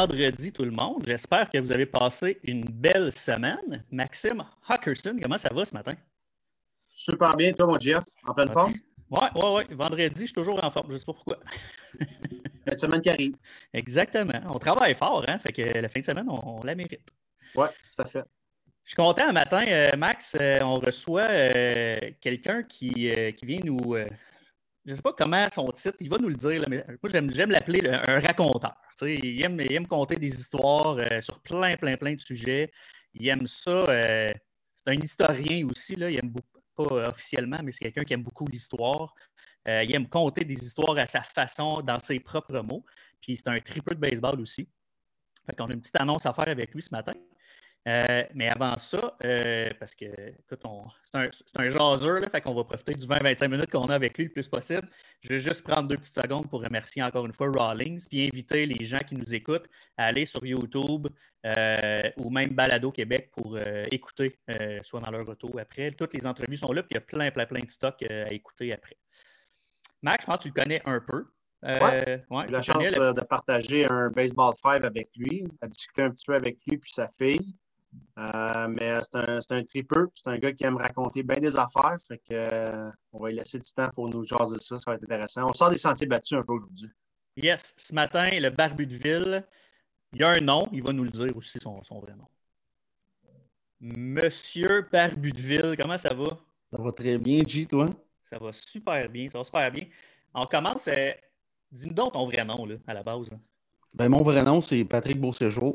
Vendredi tout le monde. J'espère que vous avez passé une belle semaine. Maxime Hawkerson, comment ça va ce matin? Super bien, toi, mon Jeff, en pleine forme? Oui, oui, oui. Vendredi, je suis toujours en forme, je ne sais pas pourquoi. La semaine qui arrive. Exactement. On travaille fort, hein? Fait que la fin de semaine, on, la mérite. Oui, tout à fait. Je suis content un matin, euh, Max. Euh, on reçoit euh, quelqu'un qui, qui, vient nous. Je ne sais pas comment son titre, il va nous le dire, mais moi j'aime l'appeler un raconteur. Il aime, il aime conter des histoires sur plein, plein, plein de sujets. Il aime ça. c'est un historien aussi, là. il aime beaucoup pas officiellement, mais c'est quelqu'un qui aime beaucoup l'histoire. Euh, il aime conter des histoires à sa façon, dans ses propres mots. Puis c'est un tripeux de baseball aussi. Fait qu'on a une petite annonce à faire avec lui ce matin. Euh, mais avant ça, euh, parce que, écoute, c'est un, un, jaseur, là, fait qu'on va profiter du 20-25 minutes qu'on a avec lui le plus possible. Je vais juste prendre deux petites secondes pour remercier encore une fois Rawlings, puis inviter les gens qui nous écoutent à aller sur YouTube euh, ou même Balado Québec pour écouter, soit dans leur retour après. Toutes les entrevues sont là, puis il y a plein, plein, plein de stocks à écouter après. Max, je pense que tu le connais un peu. ouais, j'ai eu la chance de partager un baseball five avec lui, à discuter un petit peu avec lui puis sa fille. Euh, mais c'est un, un tripeux. C'est un gars qui aime raconter bien des affaires. Fait que, euh, on va lui laisser du temps pour nous jaser ça. Ça va être intéressant. On sort des sentiers battus un peu aujourd'hui. Yes. Ce matin, le Barbu de Ville, il y a un nom. Il va nous le dire aussi, son, son vrai nom. Monsieur Barbu de Ville, comment ça va? Ça va très bien, G, toi? Ça va super bien. Ça va super bien. On commence. Euh, dis-nous donc ton vrai nom, là, à la base. Ben, mon vrai nom, c'est Patrick Beauséjour.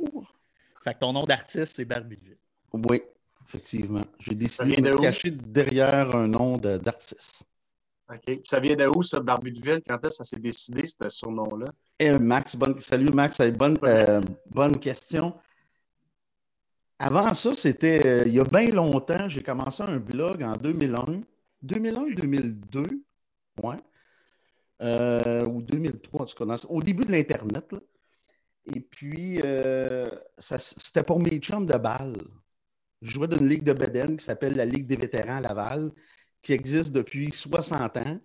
Fait que ton nom d'artiste, c'est Barbudville. Oui, effectivement. J'ai décidé de me cacher derrière un nom d'artiste. OK. Ça vient de où, ça, Barbudeville? Quand est-ce que ça s'est décidé, ce surnom-là? Eh, Max, bonne... salut Max, bonne, euh, bonne question. Avant ça, c'était euh, il y a bien longtemps, j'ai commencé un blog en 2001. 2001-2002, ouais. Euh, ou 2003, en tout cas, au début de l'Internet. Et puis, euh, c'était pour mes chums de balle. Je jouais dans une ligue de Beden qui s'appelle la Ligue des vétérans à Laval, qui existe depuis 60 ans.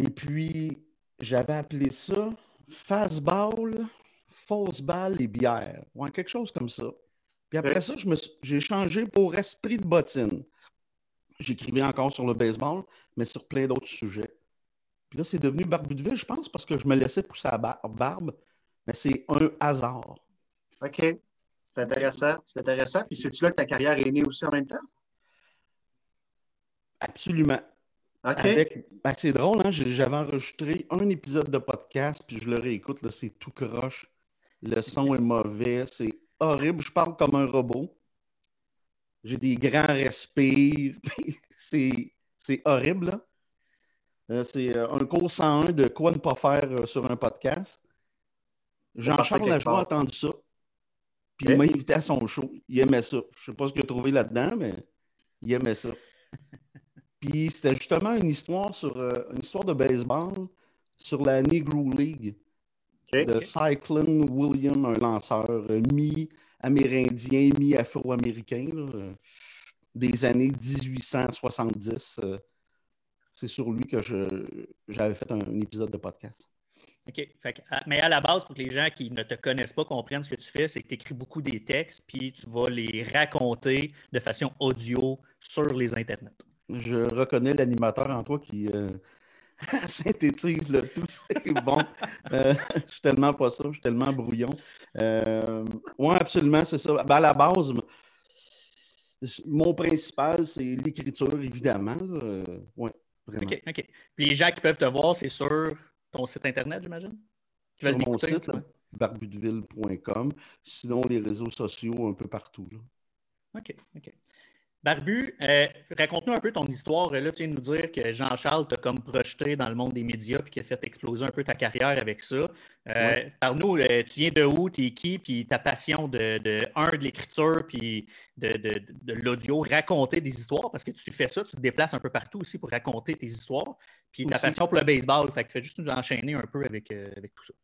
Et puis, j'avais appelé ça Fastball, Fausse balle et bière. Ouais, quelque chose comme ça. Puis après ça, j'ai changé pour Esprit de bottine. J'écrivais encore sur le baseball, mais sur plein d'autres sujets. Puis là, c'est devenu Barbu de Ville, je pense, parce que je me laissais pousser la barbe mais c'est un hasard. OK. C'est intéressant. C'est intéressant. Puis c'est-tu là que ta carrière est née aussi en même temps? Absolument. OK. Ben, c'est drôle, hein? J'avais enregistré un épisode de podcast, puis je le réécoute, là, c'est tout croche. Le son est mauvais, c'est horrible. Je parle comme un robot. J'ai des grands respires. c'est horrible, là. Euh, c'est euh, un cours 101 de quoi ne pas faire euh, sur un podcast. Jean-Charles Lajoie a entendu ça. Puis il m'a invité à son show. Il aimait ça. Je ne sais pas ce qu'il a trouvé là-dedans, mais il aimait ça. Puis c'était justement une histoire sur euh, une histoire de baseball sur la Negro League de Cyclone William, un lanceur euh, mi-amérindien, mi-afro-américain des années 1870. Euh, c'est sur lui que j'avais fait un épisode de podcast. OK. mais à la base, pour que les gens qui ne te connaissent pas comprennent ce que tu fais, c'est que tu écris beaucoup des textes, puis tu vas les raconter de façon audio sur les internets. Je reconnais l'animateur en toi qui euh, synthétise le tout. C'est bon. Euh, je suis tellement pas ça, je suis tellement brouillon. Euh, oui, absolument, c'est ça. Ben, à la base, mon principal, c'est l'écriture, évidemment. oui, vraiment. OK, OK. Puis les gens qui peuvent te voir, c'est sûr ton site Internet, j'imagine? Sur mon site, barbudeville.com. Sinon, les réseaux sociaux un peu partout. OK, OK. Barbu, euh, raconte-nous un peu ton histoire. Là, tu viens de nous dire que Jean-Charles t'a comme projeté dans le monde des médias puis qui a fait exploser un peu ta carrière avec ça. Euh, Parle-nous, euh, tu viens de où, tu es qui, puis ta passion de, de un, de l'écriture, puis de, de, de l'audio, raconter des histoires, parce que tu fais ça, tu te déplaces un peu partout aussi pour raconter tes histoires. Puis ta passion pour le baseball, fait que fais juste nous enchaîner un peu avec, euh, avec tout ça.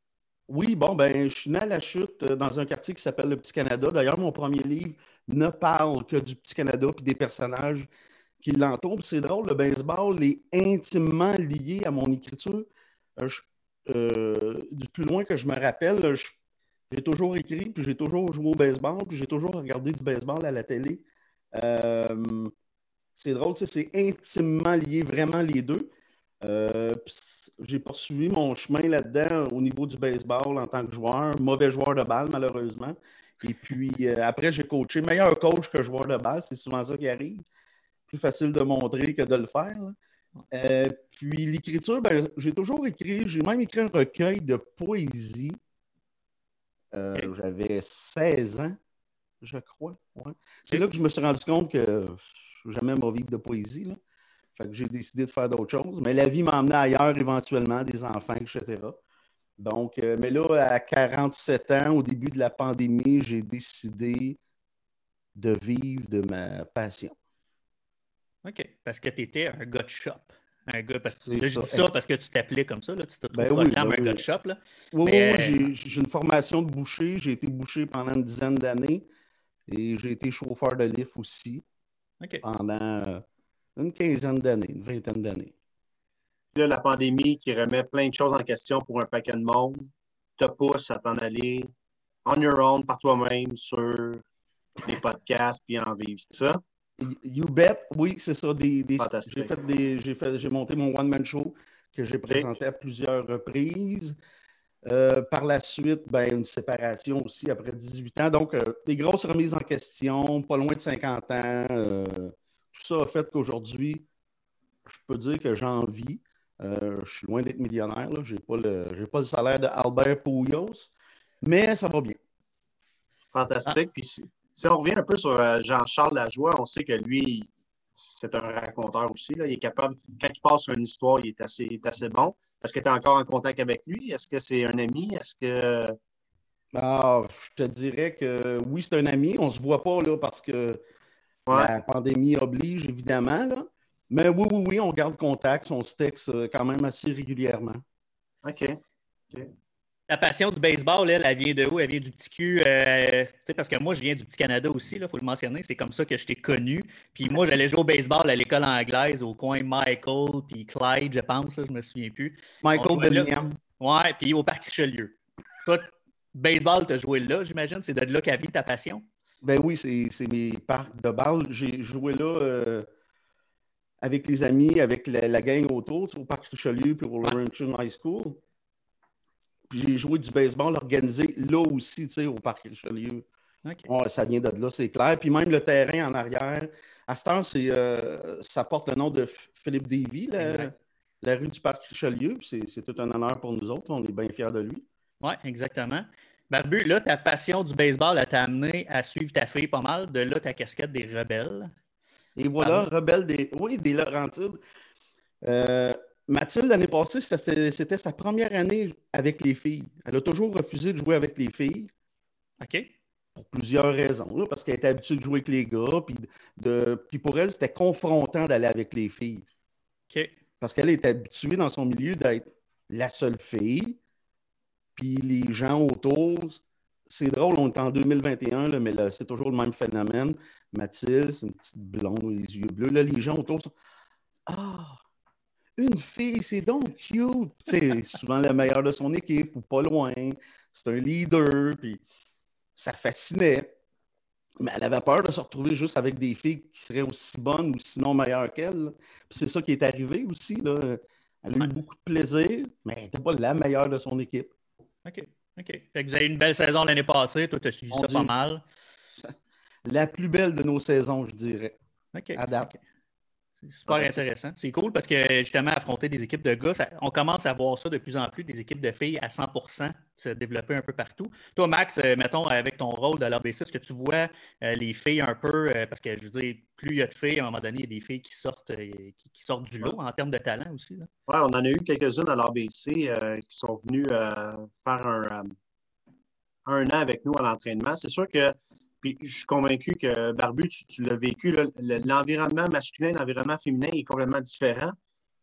Oui, bon, ben, je suis né à la chute dans un quartier qui s'appelle le Petit Canada. D'ailleurs, mon premier livre ne parle que du Petit Canada puis des personnages qui l'entourent. C'est drôle, le baseball est intimement lié à mon écriture. Euh, du plus loin que je me rappelle, j'ai toujours écrit, puis j'ai toujours joué au baseball, puis j'ai toujours regardé du baseball à la télé. c'est drôle, c'est intimement lié, vraiment les deux. j'ai poursuivi mon chemin là-dedans au niveau du baseball en tant que joueur, mauvais joueur de balle malheureusement. Et puis après, j'ai coaché, meilleur coach que joueur de balle, c'est souvent ça qui arrive. Plus facile de montrer que de le faire. Euh, puis l'écriture, ben, j'ai toujours écrit, j'ai même écrit un recueil de poésie. Euh, j'avais 16 ans, je crois. C'est là que je me suis rendu compte que jamais m'a vivre de poésie. Là. Fait que j'ai décidé de faire d'autres choses. Mais la vie m'a emmené ailleurs éventuellement, des enfants, etc. Donc, euh, mais là, à 47 ans, au début de la pandémie, j'ai décidé de vivre de ma passion. OK. Parce que tu étais un gars de shop. Un gars, parce que je dis ça parce que tu t'appelais comme ça, là, tu te ben oui, ben un gars de shop. Là. Oui, oui, j'ai une formation de boucher. J'ai été boucher pendant une dizaine d'années et j'ai été chauffeur de lift aussi pendant euh, une quinzaine d'années, une vingtaine d'années. Là, la pandémie qui remet plein de choses en question pour un paquet de monde te pousse à t'en aller on your own par toi-même sur des podcasts puis en vivre, c'est ça? You bet, oui, c'est ça. Des, j'ai, fait j'ai, monté mon one-man show que j'ai présenté à plusieurs reprises. Euh, par la suite, ben, une séparation aussi après 18 ans. Donc, euh, des grosses remises en question, pas loin de 50 ans. Euh, tout ça a fait qu'aujourd'hui, je peux dire que j'en vis. Je suis loin d'être millionnaire. Je n'ai pas, le, pas le salaire de Albert Pouillos, mais ça va bien. Fantastique. Puis si on revient un peu sur euh, Jean-Charles Lajoie, on sait que lui, c'est un raconteur aussi. Il est capable, quand il passe une histoire, il est assez, assez bon. Est-ce que tu es encore en contact avec lui? Est-ce que c'est un ami? Est-ce que. Ah, je te dirais que oui, c'est un ami. On ne se voit pas là parce que la pandémie oblige, évidemment. Mais oui, oui, oui, on garde contact. On se texte euh, quand même assez régulièrement. OK. Ta passion du baseball, elle, elle vient de où? Elle vient du petit cul. Euh, parce que moi, je viens du petit Canada aussi, il faut le mentionner. C'est comme ça que je t'ai connu. Puis moi, j'allais jouer au baseball à l'école anglaise, au coin Michael, puis Clyde, je pense, je je me souviens plus. Michael Bellingham. Ouais, puis au Parc Richelieu. Toi, baseball, tu as joué là, j'imagine. C'est de là qu'a vient ta passion? Ben oui, c'est mes parcs de balle. J'ai joué là euh, avec les amis, avec la, gang autour, au Parc Richelieu, puis au Laurentian High School j'ai joué du baseball organisé là aussi, tu sais, au Parc Richelieu. ça vient de là, c'est clair. Puis même le terrain en arrière, à ce temps, euh, ça porte le nom de Philippe Davy, la, rue du Parc Richelieu. C'est tout un honneur pour nous autres. On est bien fiers de lui. Oui, exactement. Barbu, là, ta passion du baseball t'a amené à suivre ta fille pas mal. De là, ta casquette des rebelles. Et voilà, rebelles des. Oui, des Laurentides. Euh, Mathilde, l'année passée, c'était sa première année avec les filles. Elle a toujours refusé de jouer avec les filles. OK. Pour plusieurs raisons. parce qu'elle était habituée de jouer avec les gars. Puis, de, puis pour elle, c'était confrontant d'aller avec les filles. OK. Parce qu'elle est habituée dans son milieu d'être la seule fille. Puis les gens autour, c'est drôle, on est en 2021, là, mais c'est toujours le même phénomène. Mathilde, c'est une petite blonde, les yeux bleus. Là, les gens autour sont Ah, une fille, c'est donc cute. C'est souvent la meilleure de son équipe ou pas loin. C'est un leader, puis ça fascinait. Mais elle avait peur de se retrouver juste avec des filles qui seraient aussi bonnes ou sinon meilleures qu'elle. Puis c'est ça qui est arrivé aussi. Là. Elle a eu beaucoup de plaisir, mais elle n'était pas la meilleure de son équipe. OK. OK. Fait que vous avez eu une belle saison l'année passée. Toi, tu as suivi ça pas mal. La plus belle de nos saisons, je dirais. OK. Super intéressant. C'est cool parce que justement, affronter des équipes de gars, on commence à voir ça de plus en plus, des équipes de filles à 100% se développer un peu partout. Toi, Max, euh, mettons, avec ton rôle de l'ABC, est-ce que tu vois euh, les filles un peu, euh, parce que je veux dire, plus il y a de filles, à un moment donné, il y a des filles qui sortent, qui, sortent du lot en termes de talent aussi. Oui, on en a eu quelques-unes à l'ABC qui sont venues faire un, un an avec nous à l'entraînement. C'est sûr que puis je suis convaincu que Barbu, tu, l'as vécu, l'environnement masculin, l'environnement féminin est complètement différent.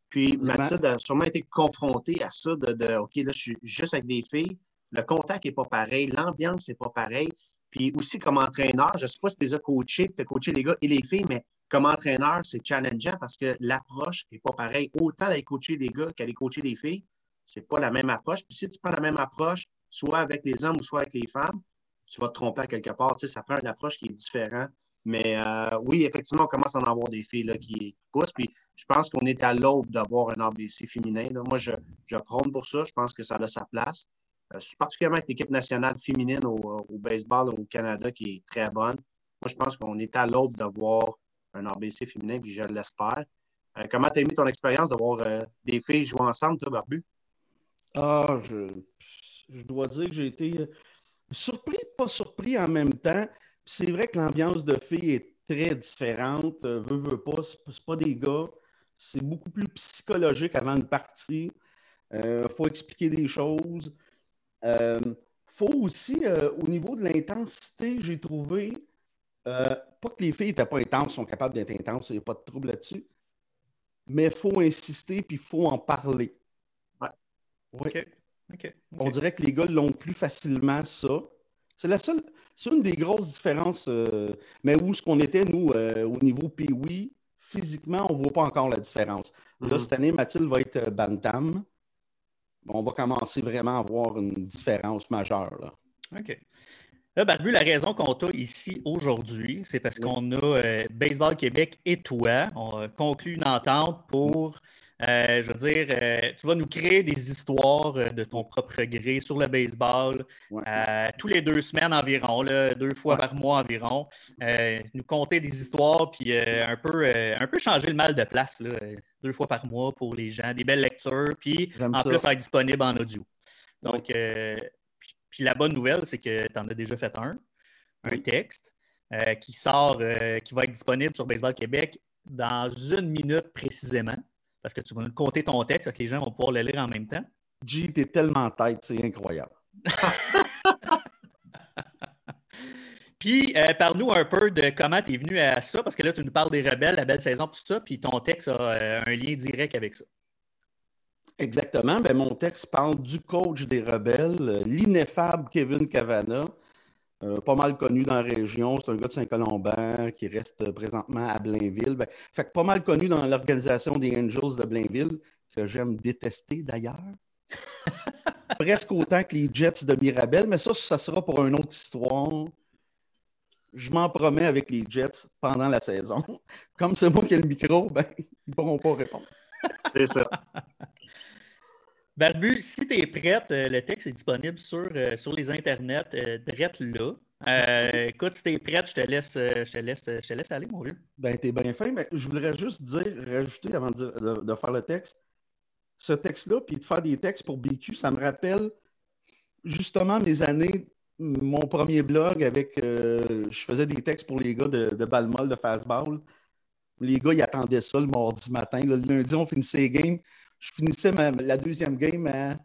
Puis Mathilde a sûrement été confrontée à ça de, OK, là, je suis juste avec des filles, le contact n'est pas pareil, l'ambiance n'est pas pareil. Puis aussi comme entraîneur, je ne sais pas si tu les as coachés, tu as coaché les gars et les filles, mais comme entraîneur, c'est challengeant parce que l'approche n'est pas pareille. Autant d'aller coacher des gars qu'aller coacher des filles, c'est pas la même approche. Puis si tu prends la même approche, soit avec les hommes ou soit avec les femmes, tu vas te tromper à quelque part. Tu sais, ça prend une approche qui est différente. Mais euh, oui, effectivement, on commence à en avoir des filles là, qui poussent. Puis je pense qu'on est à l'aube d'avoir un ABC féminin. Moi, je, je prône pour ça. Je pense que ça a sa place. Euh, particulièrement avec l'équipe nationale féminine au, baseball au Canada qui est très bonne. Moi, je pense qu'on est à l'aube d'avoir un ABC féminin, puis je l'espère. Euh, comment tu as aimé ton expérience d'avoir des filles jouer ensemble, toi, Barbu? Ah, je, je dois dire que j'ai été surpris, pas surpris en même temps. C'est vrai que l'ambiance de filles est très différente. Euh, veux, veux pas, c'est pas des gars. C'est beaucoup plus psychologique avant une partie. Il euh, faut expliquer des choses. Il euh, faut aussi, au niveau de l'intensité, j'ai trouvé, pas que les filles n'étaient pas intenses, sont capables d'être intenses, il n'y a pas de trouble là-dessus. Mais il faut insister puis il faut en parler. Ouais. On dirait que les gars l'ont plus facilement, ça. C'est la seule, c'est une des grosses différences. Euh, mais où ce qu'on était, nous, euh, au niveau Pee-Wee, physiquement, on ne voit pas encore la différence. Là, mm-hmm. cette année, Mathilde va être euh, Bantam. On va commencer vraiment à voir une différence majeure. Là. OK. Là, Barbu, la raison qu'on t'a ici aujourd'hui, c'est parce qu'on a Baseball Québec et toi. On a conclu une entente pour euh, je veux dire, euh, tu vas nous créer des histoires euh, de ton propre gré sur le baseball tous les deux semaines environ, deux fois par mois environ. nous conter des histoires, puis un, peu, un peu changer le mal de place, deux fois par mois pour les gens, des belles lectures, puis en plus, ça. va être disponible en audio. Donc, puis, la bonne nouvelle, c'est que tu en as déjà fait un, un texte qui sort, qui va être disponible sur Baseball Québec dans une minute précisément parce que tu vas nous compter ton texte, que les gens vont pouvoir le lire en même temps. G, t'es tellement tête, c'est incroyable. puis, euh, parle-nous un peu de comment tu es venu à ça, parce que là, tu nous parles des rebelles, la belle saison, tout ça, puis ton texte a euh, un lien direct avec ça. Exactement. Ben, mon texte parle du coach des rebelles, l'ineffable Kevin Cavana, euh, pas mal connu dans la région. C'est un gars de Saint-Colomban qui reste présentement à Blainville. Ben, fait que pas mal connu dans l'organisation des Angels de Blainville, que j'aime détester d'ailleurs. Presque autant que les Jets de Mirabel, mais ça, ça sera pour une autre histoire. Je m'en promets avec les Jets pendant la saison. Comme c'est moi qui ai le micro, ben, ils ne pourront pas répondre. C'est ça. Barbu, si tu es prête, euh, le texte est disponible sur, euh, sur les internets, euh, direct là. écoute, si tu es prête, je te, laisse, je, laisse, je laisse aller, mon vieux. Ben, tu es bien fin, mais je voudrais juste dire, rajouter avant de, faire le texte. Ce texte-là, puis de faire des textes pour BQ, ça me rappelle justement mes années, mon premier blog avec. je faisais des textes pour les gars de, de Balmol, de Fastball. Les gars, ils attendaient ça le mardi matin. le lundi, on finissait les games je finissais la deuxième game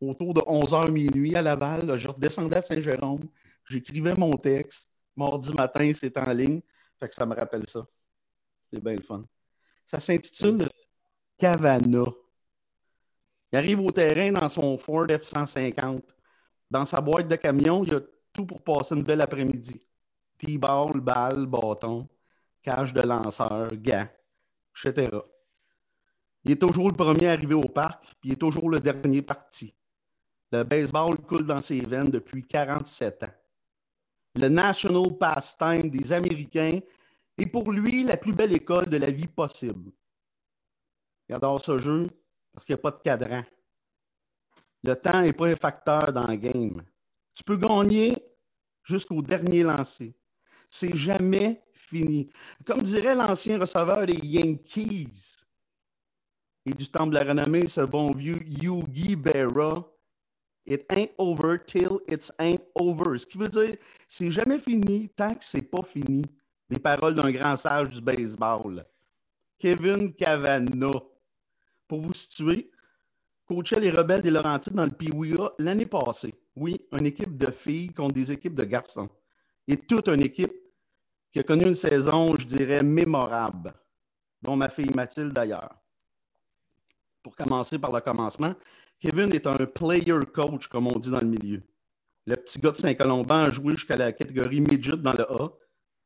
autour de 11h minuit à Laval. je redescendais à Saint-Jérôme. J'écrivais mon texte. Mardi matin, c'est en ligne. Fait que ça me rappelle ça. C'est bien le fun. Ça s'intitule Cavana. Il arrive au terrain dans son Ford F-150. Dans sa boîte de camion, il y a tout pour passer une belle après-midi. T-ball, balle, bâton, cage de lanceur, gants, etc. Il est toujours le premier arrivé au parc, puis il est toujours le dernier parti. Le baseball coule dans ses veines depuis 47 ans. Le national pastime des Américains est pour lui la plus belle école de la vie possible. Il adore ce jeu parce qu'il n'y a pas de cadran. Le temps n'est pas un facteur dans le game. Tu peux gagner jusqu'au dernier lancé. C'est jamais fini. Comme dirait l'ancien receveur des Yankees, et du temple de la renommée, ce bon vieux Yugi Berra. It ain't over till it's ain't over. Ce qui veut dire, c'est jamais fini tant que c'est pas fini. Les paroles d'un grand sage du baseball. Kevin Cavana. Pour vous situer, coachait les rebelles des Laurentides dans le Piwia l'année passée. Oui, une équipe de filles contre des équipes de garçons. Et toute une équipe qui a connu une saison, je dirais, mémorable, dont ma fille Mathilde d'ailleurs pour commencer par le commencement, Kevin est un player coach, comme on dit dans le milieu. Le petit gars de Saint-Colomban a joué jusqu'à la catégorie midget dans le A.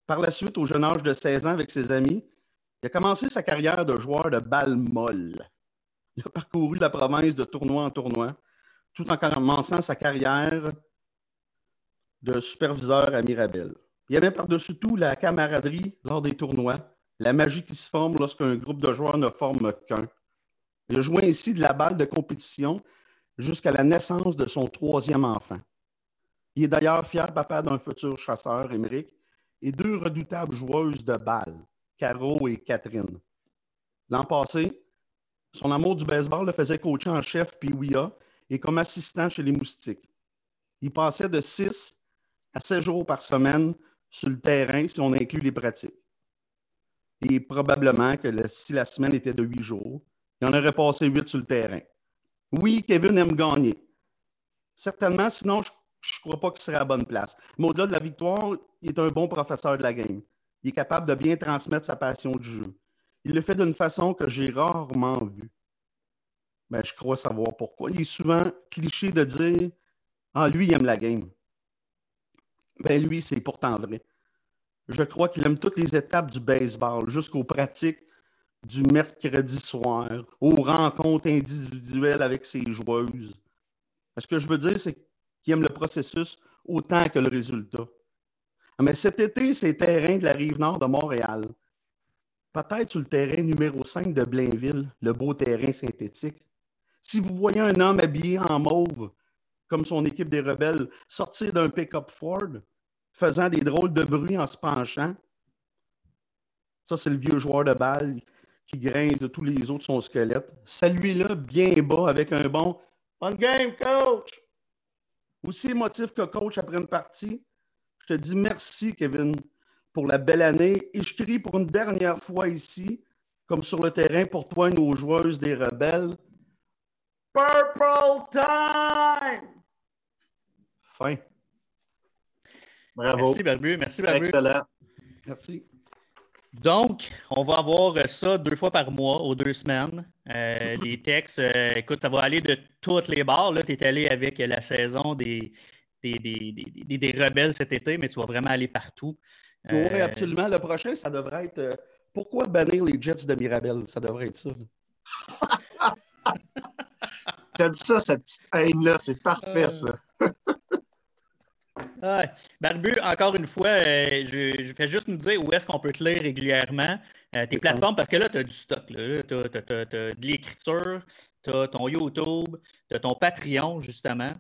Par la suite, au jeune âge de 16 ans avec ses amis, il a commencé sa carrière de joueur de balle molle. Il a parcouru la province de tournoi en tournoi, tout en commençant sa carrière de superviseur à Mirabel. Il y avait par-dessus tout la camaraderie lors des tournois, la magie qui se forme lorsqu'un groupe de joueurs ne forme qu'un. Il a joué ainsi de la balle de compétition jusqu'à la naissance de son troisième enfant. Il est d'ailleurs fier papa d'un futur chasseur, Émeric, et deux redoutables joueuses de balle, Caro et Catherine. L'an passé, son amour du baseball le faisait coacher en chef puis et comme assistant chez les Moustiques. Il passait de 6 à 7 jours par semaine sur le terrain si on inclut les pratiques. Et probablement que si la semaine était de 8 jours, il en aurait passé 8 sur le terrain. Oui, Kevin aime gagner. Certainement, sinon, je ne crois pas qu'il serait à bonne place. Mais au-delà de la victoire, il est un bon professeur de la game. Il est capable de bien transmettre sa passion du jeu. Il le fait d'une façon que j'ai rarement vue. Ben, je crois savoir pourquoi. Il est souvent cliché de dire Ah, lui, il aime la game. Ben, lui, c'est pourtant vrai. Je crois qu'il aime toutes les étapes du baseball, jusqu'aux pratiques du mercredi soir, aux rencontres individuelles avec ses joueuses. Ce que je veux dire, c'est qu'il aime le processus autant que le résultat. Mais cet été, c'est terrain de la rive nord de Montréal. Peut-être sur le terrain numéro 5 de Blainville, le beau terrain synthétique. Si vous voyez un homme habillé en mauve, comme son équipe des rebelles, sortir d'un pick-up Ford, faisant des drôles de bruit en se penchant, ça, c'est le vieux joueur de balle qui grince de tous les autres son squelette. Celui-là, bien bas, avec un bon On game, coach! Aussi émotif que coach après une partie, je te dis merci, Kevin pour la belle année. Et je crie pour une dernière fois ici, comme sur le terrain pour toi, nos joueuses des rebelles. Purple Time! Fin. Bravo. Merci, Barbu. Merci, Barbu. Excellent. Merci. Donc, on va avoir ça deux fois par mois, aux deux semaines. Euh, les textes, euh, écoute, ça va aller de toutes les barres. Là, tu es allé avec la saison des des, des, des, rebelles cet été, mais tu vas vraiment aller partout. Oui, euh, absolument. Le prochain, ça devrait être euh, pourquoi bannir les Jets de Mirabel? Ça devrait être ça. T'as dit ça, cette petite haine-là. C'est parfait, ça. Ouais. Barbu, encore une fois, je, je, fais juste nous dire où est-ce qu'on peut te lire régulièrement. tes plateformes, parce que là, tu as du stock. Tu as, de l'écriture, tu as ton YouTube, tu as ton Patreon, justement.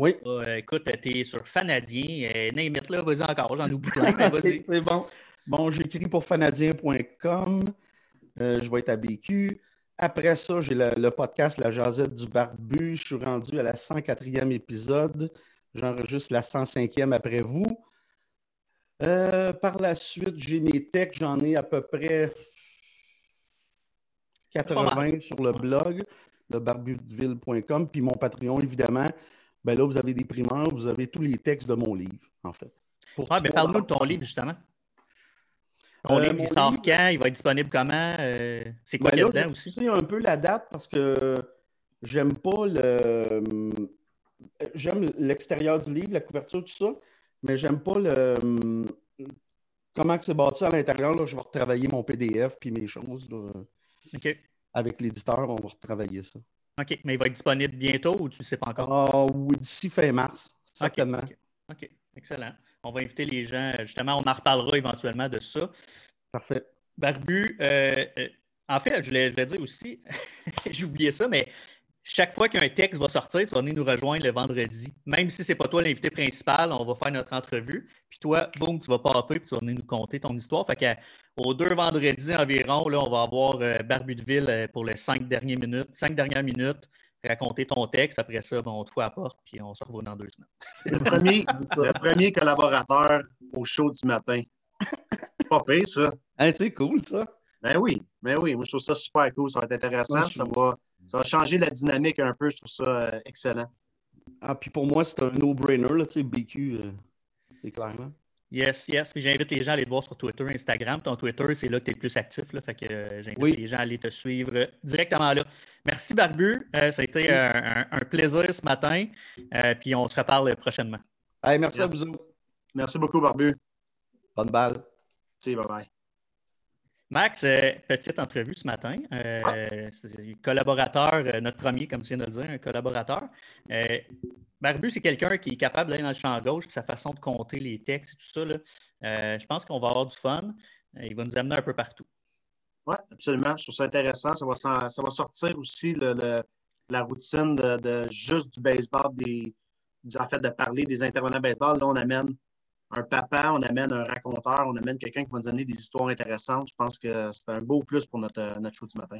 Oui. Euh, écoute, tu es sur Fanadien. Euh, Name là, vas-y encore, j'en oublie plein. C'est bon. Bon, j'écris pour fanadien.com. Euh, je vais être à BQ. Après ça, j'ai le, podcast La Jazette du Barbu. Je suis rendu à la 104e épisode. J'enregistre la 105e après vous. par la suite, j'ai mes textes. J'en ai à peu près 80 sur le blog, le barbudeville.com. Puis mon Patreon, évidemment, ben là, vous avez des primeurs, vous avez tous les textes de mon livre, en fait. Oui, mais parle-nous de ton livre, justement. Ton euh, livre, il sort quand? Il va être disponible comment? Euh, c'est quoi ben là-dedans aussi? C'est un peu la date parce que j'aime pas le. J'aime l'extérieur du livre, la couverture, tout ça, mais j'aime pas le. Comment c'est bâti à l'intérieur. Je vais retravailler mon PDF puis mes choses. OK. Avec l'éditeur, on va retravailler ça. OK, mais il va être disponible bientôt ou tu ne sais pas encore? Ah, oui, d'ici fin mars, certainement. OK, excellent. On va inviter les gens, justement, on en reparlera éventuellement de ça. Parfait. Barbu, euh, euh, en fait, je voulais, je voulais dire aussi, j'ai oublié ça, mais chaque fois qu'un texte va sortir, tu vas venir nous rejoindre le vendredi. Même si ce n'est pas toi l'invité principal, on va faire notre entrevue. Puis toi, boum, tu vas popper puis tu vas venir nous conter ton histoire. Fait qu'aux deux vendredis environ, là, on va avoir euh, Barbu de Ville euh, pour les cinq dernières minutes. Cinq dernières minutes, raconter ton texte. Après ça, on te fout à la porte puis on se revoit dans deux semaines. Le premier, le premier collaborateur au show du matin. Pas pire, ça. c'est cool, ça. Ben oui, ben oui. Moi, je trouve ça super cool. Ça va être intéressant. Ça va ça va changer la dynamique un peu. Je trouve ça euh, excellent. Ah, puis pour moi, c'est un no-brainer, tu sais, BQ, euh, c'est clair. Yes, yes. Puis j'invite les gens à aller te voir sur Twitter, Instagram. Ton Twitter, c'est là que tu es le plus actif. Là, fait que euh, j'invite les gens à aller te suivre directement là. Merci, Barbu. ça a été un, plaisir ce matin. puis on se reparle prochainement. merci, à vous. Merci beaucoup, Barbu. Bonne balle. Si, bye bye. Max, petite entrevue ce matin. Collaborateur, notre premier, comme tu viens de le dire, un collaborateur. Barbu, c'est quelqu'un qui est capable d'aller dans le champ gauche, puis sa façon de compter les textes et tout ça. je pense qu'on va avoir du fun. il va nous amener un peu partout. Oui, absolument. Je trouve ça intéressant. Ça va, ça va sortir aussi la routine de, juste du baseball, des, en fait, de parler des intervenants baseball. Là, on amène un papa, on amène un raconteur, on amène quelqu'un qui va nous donner des histoires intéressantes. Je pense que c'est un beau plus pour notre, notre show du matin.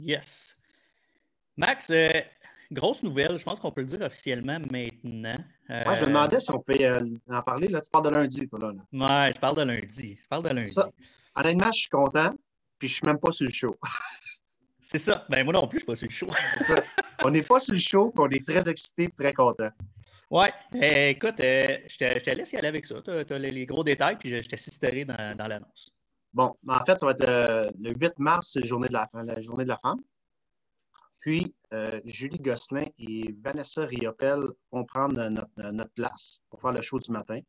Yes. Max, euh, grosse nouvelle, je pense qu'on peut le dire officiellement maintenant. Moi, je me demandais si on pouvait euh, en parler. Là, tu parles de lundi, toi, là. Ouais, je parle de lundi. Je parle de lundi. honnêtement, je suis content puis je suis même pas sur le show. C'est ça. Ben, moi non plus, je suis pas sur le show. On n'est pas sur le show, puis on est très excités, très contents. Oui. Eh, écoute, euh, je, te, laisse y aller avec ça. Tu as, les, gros détails, puis je, t'assisterai dans, dans l'annonce. Bon, en fait, ça va être euh, le 8 mars, c'est la journée de la, la journée de la femme. Puis, euh, Julie Gosselin et Vanessa Riopel vont prendre notre, notre, place pour faire le show du matin.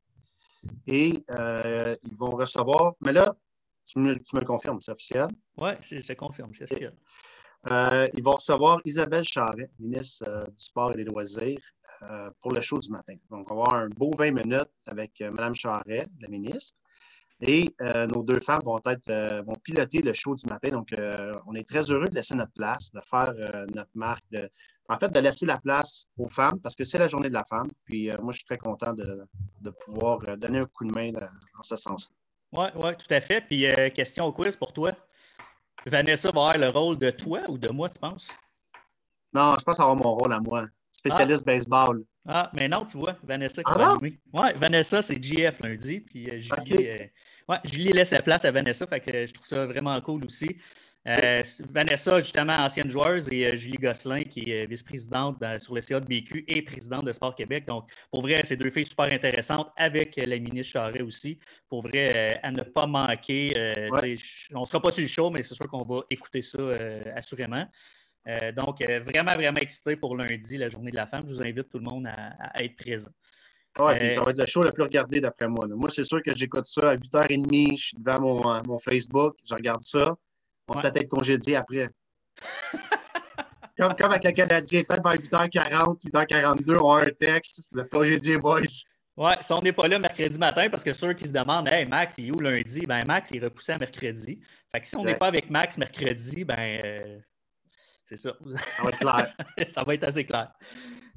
Et ils vont recevoir. Mais là, tu me, tu me confirmes, c'est officiel? Oui, je, te confirme, c'est officiel. Euh, ils vont recevoir Isabelle Charret, ministre du Sport et des Loisirs, euh, pour le show du matin. Donc, on va avoir un beau 20 minutes avec Mme Charret, la ministre. Et nos deux femmes vont, être, vont piloter le show du matin. Donc, on est très heureux de laisser notre place, de faire notre marque, en fait, de laisser la place aux femmes parce que c'est la journée de la femme. Puis moi, je suis très content de, de pouvoir donner un coup de main en ce sens-là. Oui, ouais, tout à fait. Puis, euh, question au quiz pour toi. Vanessa va avoir le rôle de toi ou de moi, tu penses? Non, je pense avoir mon rôle à moi. Spécialiste ah. baseball. Ah, mais non, tu vois, Vanessa qui ah Oui, Vanessa, c'est JF lundi. Puis euh, Julie, euh, ouais, Julie laisse la place à Vanessa. Fait que je trouve ça vraiment cool aussi. Euh, Vanessa, justement, ancienne joueuse, et euh, Julie Gosselin, qui est vice-présidente sur le CA de BQ et présidente de Sport Québec. Donc, pour vrai, c'est deux filles super intéressantes avec la ministre Charret aussi. Pour vrai, euh, à ne pas manquer. On ne sera pas sur le show, mais c'est sûr qu'on va écouter ça assurément. Donc, vraiment, vraiment excité pour lundi, la journée de la femme. Je vous invite tout le monde à, être présent. Oui, puis ça va être le show le plus regardé d'après moi. Moi, c'est sûr que j'écoute ça à 8h30, je suis devant mon, mon Facebook, je regarde ça. On va peut-être être congédié après. comme, comme avec le Canadien, peut-être vers 8h40, 8h42, on a un texte, le congédié boys. Ouais, si on n'est pas là mercredi matin, parce que ceux qui se demandent, hey, Max, il est où lundi? Ben, Max, il est repoussé à mercredi. Fait que si on n'est pas avec Max mercredi, ben, euh, c'est ça. Ça va être clair. ça va être assez clair.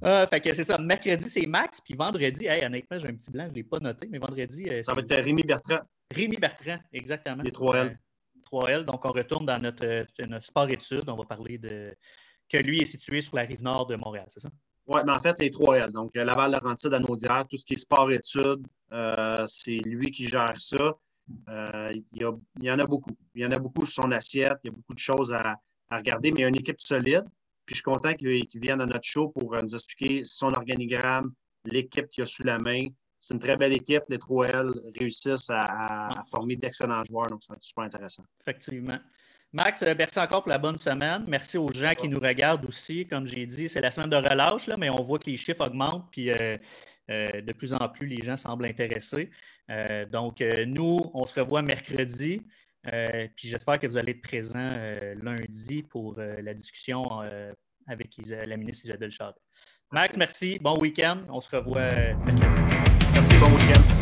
Euh, fait que c'est ça. Mercredi, c'est Max, puis vendredi, hey, honnêtement, j'ai un petit blanc, je ne l'ai pas noté, mais vendredi. Euh, ça va être Rémi Bertrand. Rémi Bertrand, exactement. Les 3L. 3L. Donc, on retourne dans notre, notre sport-études. On va parler de que lui est situé sur la rive nord de Montréal, c'est ça? Oui, mais en fait, les 3L. Donc, euh, Laval-Laurentide, Anaudière, tout ce qui est sport-études, euh, c'est lui qui gère ça. Euh, il, y en a beaucoup. Il y en a beaucoup sur son assiette. Il y a beaucoup de choses à, regarder, mais une équipe solide. Puis je suis content qu'il vienne à notre show pour nous expliquer son organigramme, l'équipe qu'il a sous la main, c'est une très belle équipe. Les 3L réussissent à, former d'excellents joueurs, donc c'est super intéressant. Effectivement. Max, euh, merci encore pour la bonne semaine. Merci aux gens qui nous regardent aussi. Comme j'ai dit, c'est la semaine de relâche, là, mais on voit que les chiffres augmentent, puis euh, euh, de plus en plus, les gens semblent intéressés. donc, nous, on se revoit mercredi. Puis j'espère que vous allez être présents lundi pour la discussion avec la ministre Isabelle Charles. Max, merci. Bon week-end. On se revoit mercredi. Merci, bon week-end.